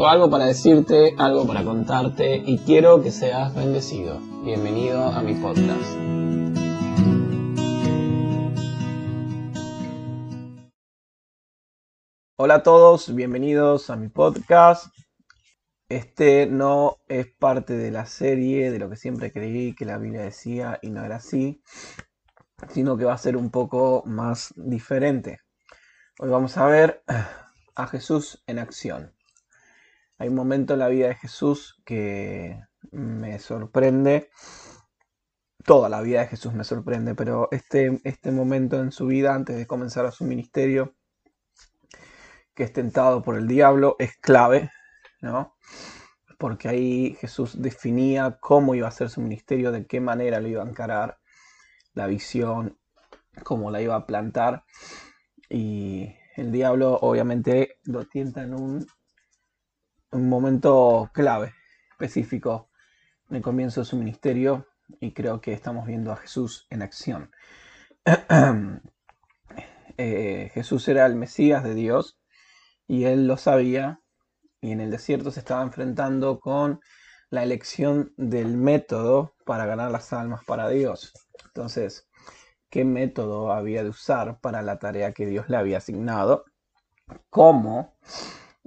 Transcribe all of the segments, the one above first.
Tengo algo para decirte, algo para contarte y quiero que seas bendecido. Bienvenido a mi podcast. Hola a todos, bienvenidos a mi podcast. Este no es parte de la serie de lo que siempre creí que la Biblia decía y no era así, sino que va a ser un poco más diferente. Hoy vamos a ver a Jesús en acción. Hay un momento en la vida de Jesús que me sorprende. Toda la vida de Jesús me sorprende, pero este, este momento en su vida, antes de comenzar a su ministerio, que es tentado por el diablo, es clave, ¿no? Porque ahí Jesús definía cómo iba a ser su ministerio, de qué manera lo iba a encarar, la visión, cómo la iba a plantar. Y el diablo obviamente lo tienta en un un momento clave, específico, en el comienzo de su ministerio y creo que estamos viendo a Jesús en acción. Eh, Jesús era el Mesías de Dios y él lo sabía y en el desierto se estaba enfrentando con la elección del método para ganar las almas para Dios. Entonces, ¿qué método había de usar para la tarea que Dios le había asignado? ¿Cómo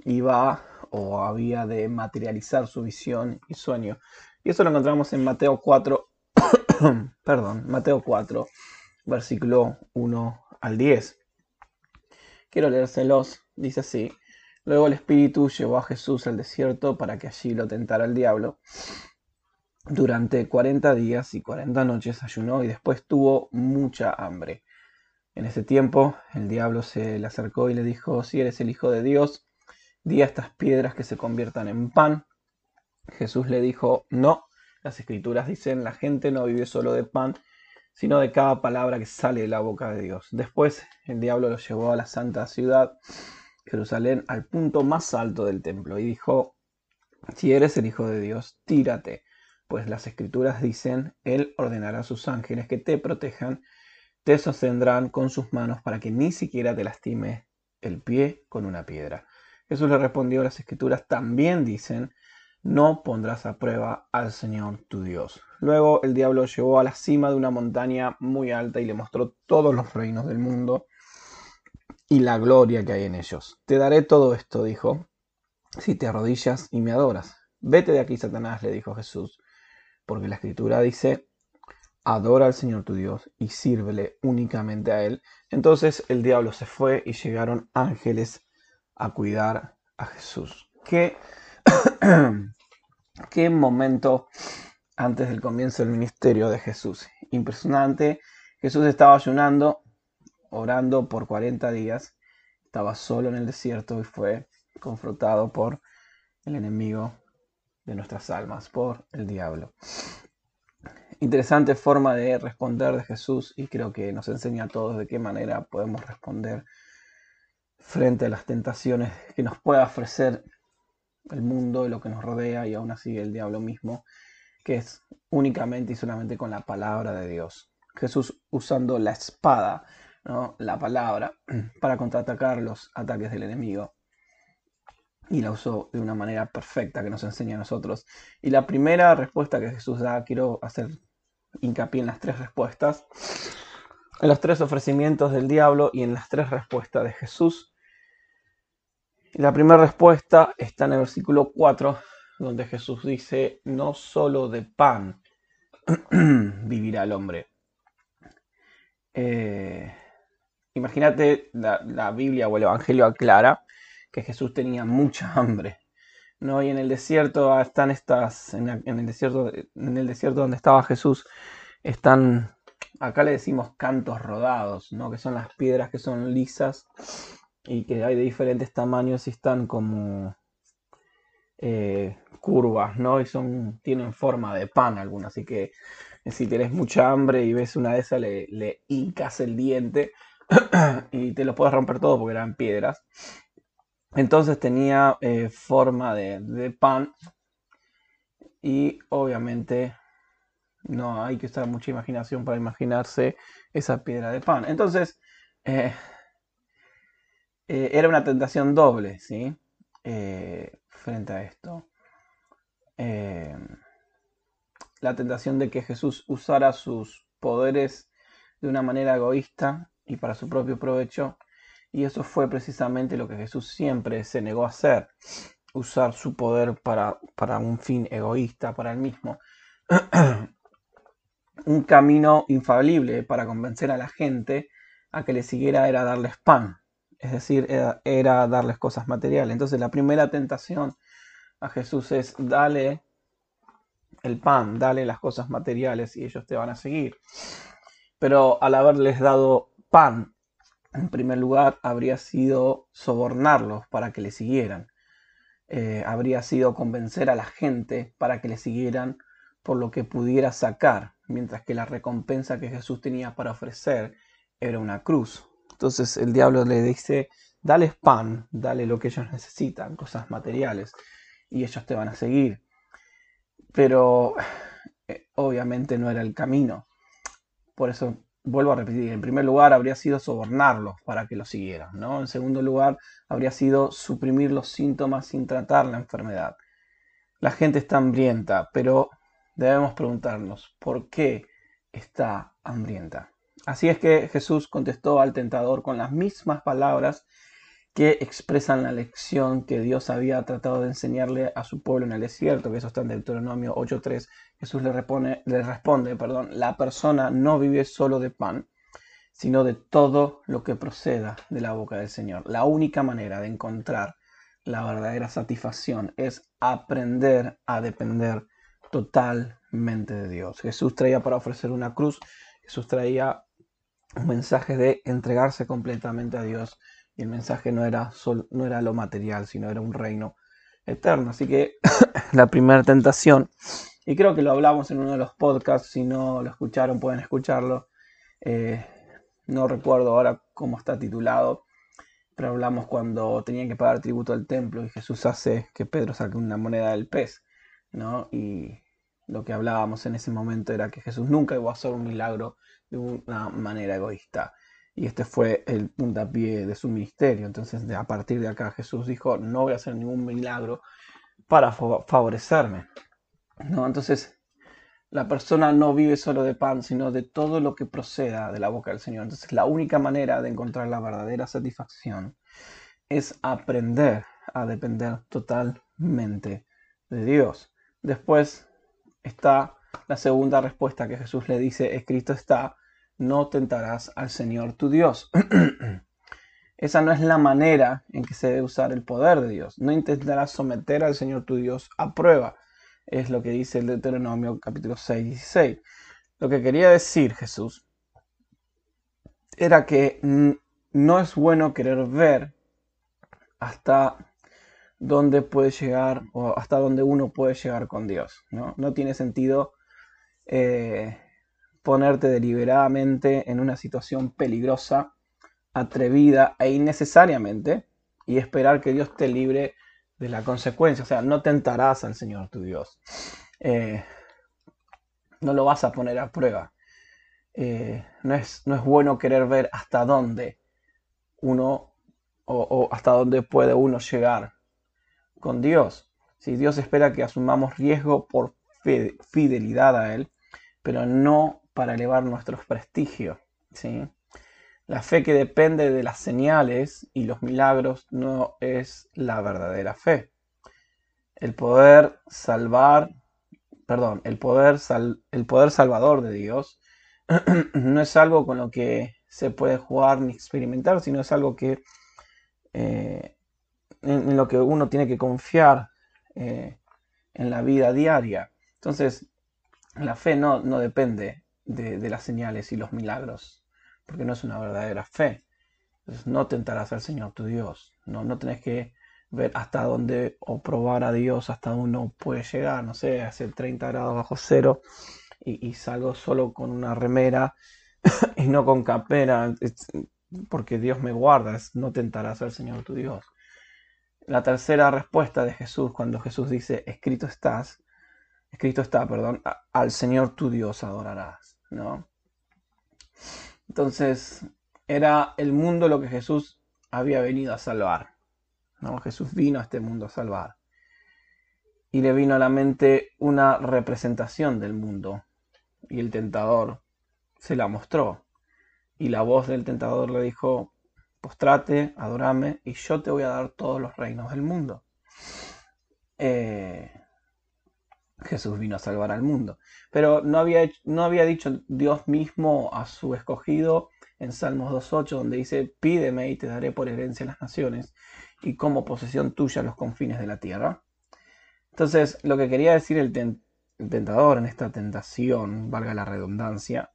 iba o había de materializar su visión y sueño. Y eso lo encontramos en Mateo 4, perdón, Mateo 4, versículo 1 al 10. Quiero leérselos, dice así. Luego el Espíritu llevó a Jesús al desierto para que allí lo tentara el diablo. Durante 40 días y 40 noches ayunó y después tuvo mucha hambre. En ese tiempo el diablo se le acercó y le dijo, si eres el Hijo de Dios, di a estas piedras que se conviertan en pan. Jesús le dijo, no, las escrituras dicen, la gente no vive solo de pan, sino de cada palabra que sale de la boca de Dios. Después el diablo lo llevó a la santa ciudad, Jerusalén, al punto más alto del templo, y dijo, si eres el Hijo de Dios, tírate, pues las escrituras dicen, Él ordenará a sus ángeles que te protejan, te sostendrán con sus manos para que ni siquiera te lastime el pie con una piedra. Jesús le respondió, las escrituras también dicen, no pondrás a prueba al Señor tu Dios. Luego el diablo llevó a la cima de una montaña muy alta y le mostró todos los reinos del mundo y la gloria que hay en ellos. Te daré todo esto, dijo, si te arrodillas y me adoras. Vete de aquí, Satanás, le dijo Jesús, porque la escritura dice, adora al Señor tu Dios y sírvele únicamente a Él. Entonces el diablo se fue y llegaron ángeles a cuidar a Jesús. ¿Qué, qué momento antes del comienzo del ministerio de Jesús? Impresionante. Jesús estaba ayunando, orando por 40 días, estaba solo en el desierto y fue confrontado por el enemigo de nuestras almas, por el diablo. Interesante forma de responder de Jesús y creo que nos enseña a todos de qué manera podemos responder frente a las tentaciones que nos pueda ofrecer el mundo lo que nos rodea y aún así el diablo mismo, que es únicamente y solamente con la palabra de Dios. Jesús usando la espada, ¿no? la palabra, para contraatacar los ataques del enemigo. Y la usó de una manera perfecta que nos enseña a nosotros. Y la primera respuesta que Jesús da, quiero hacer hincapié en las tres respuestas, en los tres ofrecimientos del diablo y en las tres respuestas de Jesús la primera respuesta está en el versículo 4, donde Jesús dice, no solo de pan vivirá el hombre. Eh, imagínate, la, Biblia o el Evangelio aclara que Jesús tenía mucha hambre. ¿no? Y en el desierto están estas, en, el desierto, en el desierto donde estaba Jesús, están, acá le decimos cantos rodados, ¿no? que son las piedras que son lisas y que hay de diferentes tamaños y están como eh, curvas, ¿no? Y son, tienen forma de pan algunas, así que eh, si tienes mucha hambre y ves una de esas, le, le hincas el diente y te lo puedes romper todo porque eran piedras. Entonces tenía eh, forma de, pan y obviamente no hay que usar mucha imaginación para imaginarse esa piedra de pan. Entonces, era una tentación doble, ¿sí? eh, frente a esto. Eh, la tentación de que Jesús usara sus poderes de una manera egoísta y para su propio provecho. Y eso fue precisamente lo que Jesús siempre se negó a hacer, usar su poder para, para un fin egoísta, para él mismo. un camino infalible para convencer a la gente a que le siguiera era darles pan, es decir, era, darles cosas materiales. Entonces la primera tentación a Jesús es dale el pan, dale las cosas materiales y ellos te van a seguir. Pero al haberles dado pan, en primer lugar, habría sido sobornarlos para que le siguieran. Eh, habría sido convencer a la gente para que le siguieran por lo que pudiera sacar, mientras que la recompensa que Jesús tenía para ofrecer era una cruz. Entonces el diablo le dice, dale pan, dale lo que ellos necesitan, cosas materiales, y ellos te van a seguir. Pero eh, obviamente no era el camino. Por eso vuelvo a repetir, en primer lugar habría sido sobornarlos para que lo siguieran, ¿no? En segundo lugar habría sido suprimir los síntomas sin tratar la enfermedad. La gente está hambrienta, pero debemos preguntarnos, ¿por qué está hambrienta? Así es que Jesús contestó al tentador con las mismas palabras que expresan la lección que Dios había tratado de enseñarle a su pueblo en el desierto, que eso está en Deuteronomio 8.3. Jesús le, le responde, perdón, la persona no vive solo de pan, sino de todo lo que proceda de la boca del Señor. La única manera de encontrar la verdadera satisfacción es aprender a depender totalmente de Dios. Jesús traía para ofrecer una cruz, Jesús traía un mensaje de entregarse completamente a Dios y el mensaje no era, no era lo material, sino era un reino eterno. Así que la primera tentación, y creo que lo hablamos en uno de los podcasts, si no lo escucharon pueden escucharlo, eh, no recuerdo ahora cómo está titulado, pero hablamos cuando tenían que pagar tributo al templo y Jesús hace que Pedro saque una moneda del pez, ¿no? Y lo que hablábamos en ese momento era que Jesús nunca iba a hacer un milagro de una manera egoísta. Y este fue el puntapié de su ministerio. Entonces, a partir de acá, Jesús dijo, no voy a hacer ningún milagro para favorecerme. ¿No? Entonces, la persona no vive solo de pan, sino de todo lo que proceda de la boca del Señor. Entonces, la única manera de encontrar la verdadera satisfacción es aprender a depender totalmente de Dios. Después está la segunda respuesta que Jesús le dice, escrito está, no tentarás al Señor tu Dios. Esa no es la manera en que se debe usar el poder de Dios. No intentarás someter al Señor tu Dios a prueba. Es lo que dice el Deuteronomio capítulo 6, 16. Lo que quería decir Jesús era que no es bueno querer ver hasta dónde puede llegar o hasta dónde uno puede llegar con Dios. No, no tiene sentido eh, ponerte deliberadamente en una situación peligrosa, atrevida e innecesariamente y esperar que Dios te libre de la consecuencia. O sea, no tentarás al Señor tu Dios. Eh, no lo vas a poner a prueba. Eh, no, es, no, es, bueno querer ver hasta dónde uno o hasta dónde puede uno llegar con Dios. Si Dios espera que asumamos riesgo por fidelidad a Él, pero no para elevar nuestros prestigios. ¿sí? La fe que depende de las señales y los milagros no es la verdadera fe. El poder salvar, perdón, el poder, el poder salvador de Dios no es algo con lo que se puede jugar ni experimentar, sino es algo que eh, en, lo que uno tiene que confiar eh, en la vida diaria. Entonces, la fe no, no depende de, las señales y los milagros, porque no es una verdadera fe. No tentarás al Señor tu Dios. No, no tenés que ver hasta dónde o probar a Dios hasta dónde uno puede llegar. No sé, hacer 30 grados bajo cero y, y salgo solo con una remera y no con capera, porque Dios me guarda. no tentarás al Señor tu Dios la tercera respuesta de Jesús cuando Jesús dice, escrito estás, escrito está, perdón, al Señor tu Dios adorarás, ¿no? Entonces, era el mundo lo que Jesús había venido a salvar, ¿no? Jesús vino a este mundo a salvar. Y le vino a la mente una representación del mundo. Y el tentador se la mostró. Y la voz del tentador le dijo, postrate, adorame, y yo te voy a dar todos los reinos del mundo. Eh, Jesús vino a salvar al mundo. Pero no había, no había dicho Dios mismo a su escogido en Salmos 2.8, donde dice, pídeme y te daré por herencia las naciones y como posesión tuya los confines de la tierra. Entonces, lo que quería decir el, tentador en esta tentación, valga la redundancia,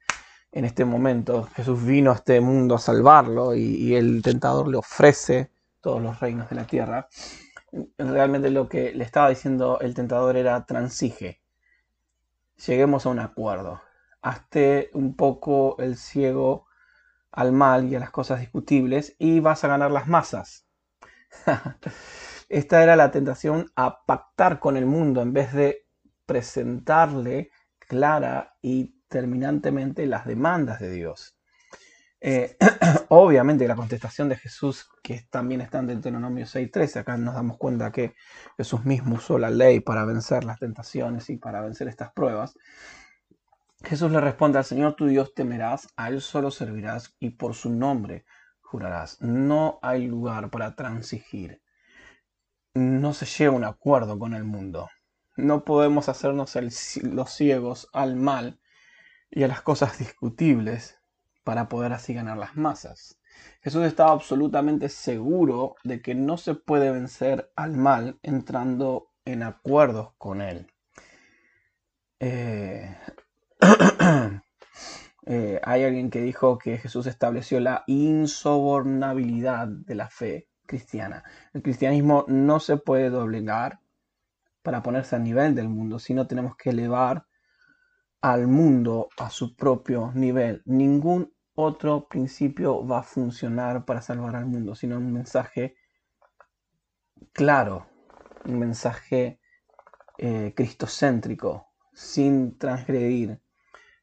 en este momento Jesús vino a este mundo a salvarlo y el tentador le ofrece todos los reinos de la tierra realmente lo que le estaba diciendo el tentador era transige. Lleguemos a un acuerdo. Hazte un poco el ciego al mal y a las cosas discutibles y vas a ganar las masas. Esta era la tentación a pactar con el mundo en vez de presentarle clara y terminantemente las demandas de Dios. Eh, obviamente la contestación de Jesús, que también está en Deuteronomio 6.13, acá nos damos cuenta que Jesús mismo usó la ley para vencer las tentaciones y para vencer estas pruebas. Jesús le responde al Señor tu Dios temerás, a Él solo servirás y por su nombre jurarás. No hay lugar para transigir. No se lleva un acuerdo con el mundo. No podemos hacernos los ciegos al mal y a las cosas discutibles para poder así ganar las masas. Jesús estaba absolutamente seguro de que no se puede vencer al mal entrando en acuerdos con él. Eh, eh, hay alguien que dijo que Jesús estableció la insobornabilidad de la fe cristiana. El cristianismo no se puede doblegar para ponerse a nivel del mundo, sino tenemos que elevar al mundo a su propio nivel. Ningún otro principio va a funcionar para salvar al mundo, sino un mensaje claro, un mensaje eh, cristocéntrico, sin transgredir,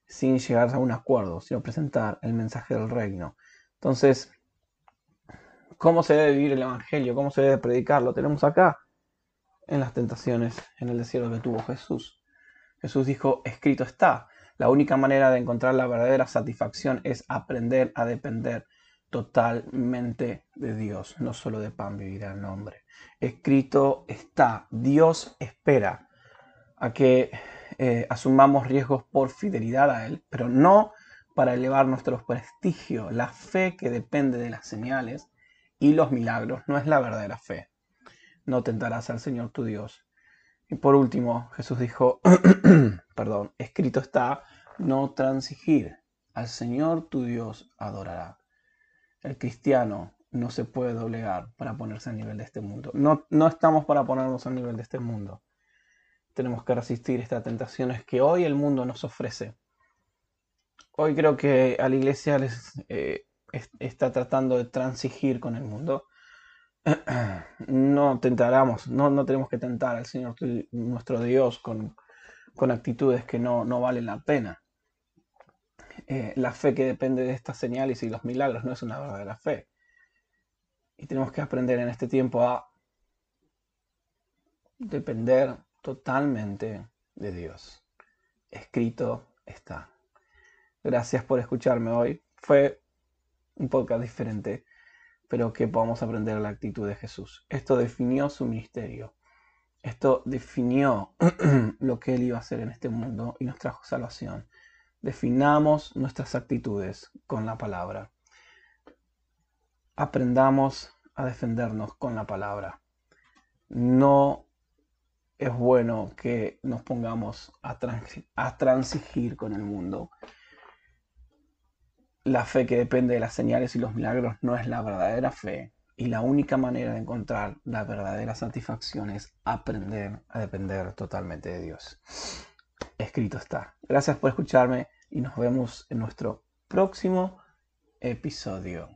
sin llegar a un acuerdo, sino presentar el mensaje del reino. Entonces, ¿cómo se debe vivir el Evangelio? ¿Cómo se debe predicar? Lo tenemos acá, en las tentaciones en el desierto que tuvo Jesús. Jesús dijo, escrito está. La única manera de encontrar la verdadera satisfacción es aprender a depender totalmente de Dios, no solo de pan vivirá el hombre. Escrito está, Dios espera a que eh, asumamos riesgos por fidelidad a Él, pero no para elevar nuestro prestigio. La fe que depende de las señales y los milagros no es la verdadera fe. No tentarás al Señor tu Dios y por último, Jesús dijo, perdón, escrito está, no transigir, al Señor tu Dios adorará. El cristiano no se puede doblegar para ponerse a nivel de este mundo. No, no estamos para ponernos a nivel de este mundo. Tenemos que resistir estas tentaciones que hoy el mundo nos ofrece. Hoy creo que a la iglesia les, eh, está tratando de transigir con el mundo no tentaremos, no, no tenemos que tentar al Señor nuestro Dios con, actitudes que no, valen la pena. Eh, la fe que depende de estas señales y los milagros no es una verdadera fe. Y tenemos que aprender en este tiempo a depender totalmente de Dios. Escrito está. Gracias por escucharme hoy. Fue un podcast diferente pero que podamos aprender la actitud de Jesús. Esto definió su ministerio. Esto definió lo que Él iba a hacer en este mundo y nos trajo salvación. Definamos nuestras actitudes con la palabra. Aprendamos a defendernos con la palabra. No es bueno que nos pongamos a, a transigir con el mundo la fe que depende de las señales y los milagros no es la verdadera fe. Y la única manera de encontrar la verdadera satisfacción es aprender a depender totalmente de Dios. Escrito está. Gracias por escucharme y nos vemos en nuestro próximo episodio.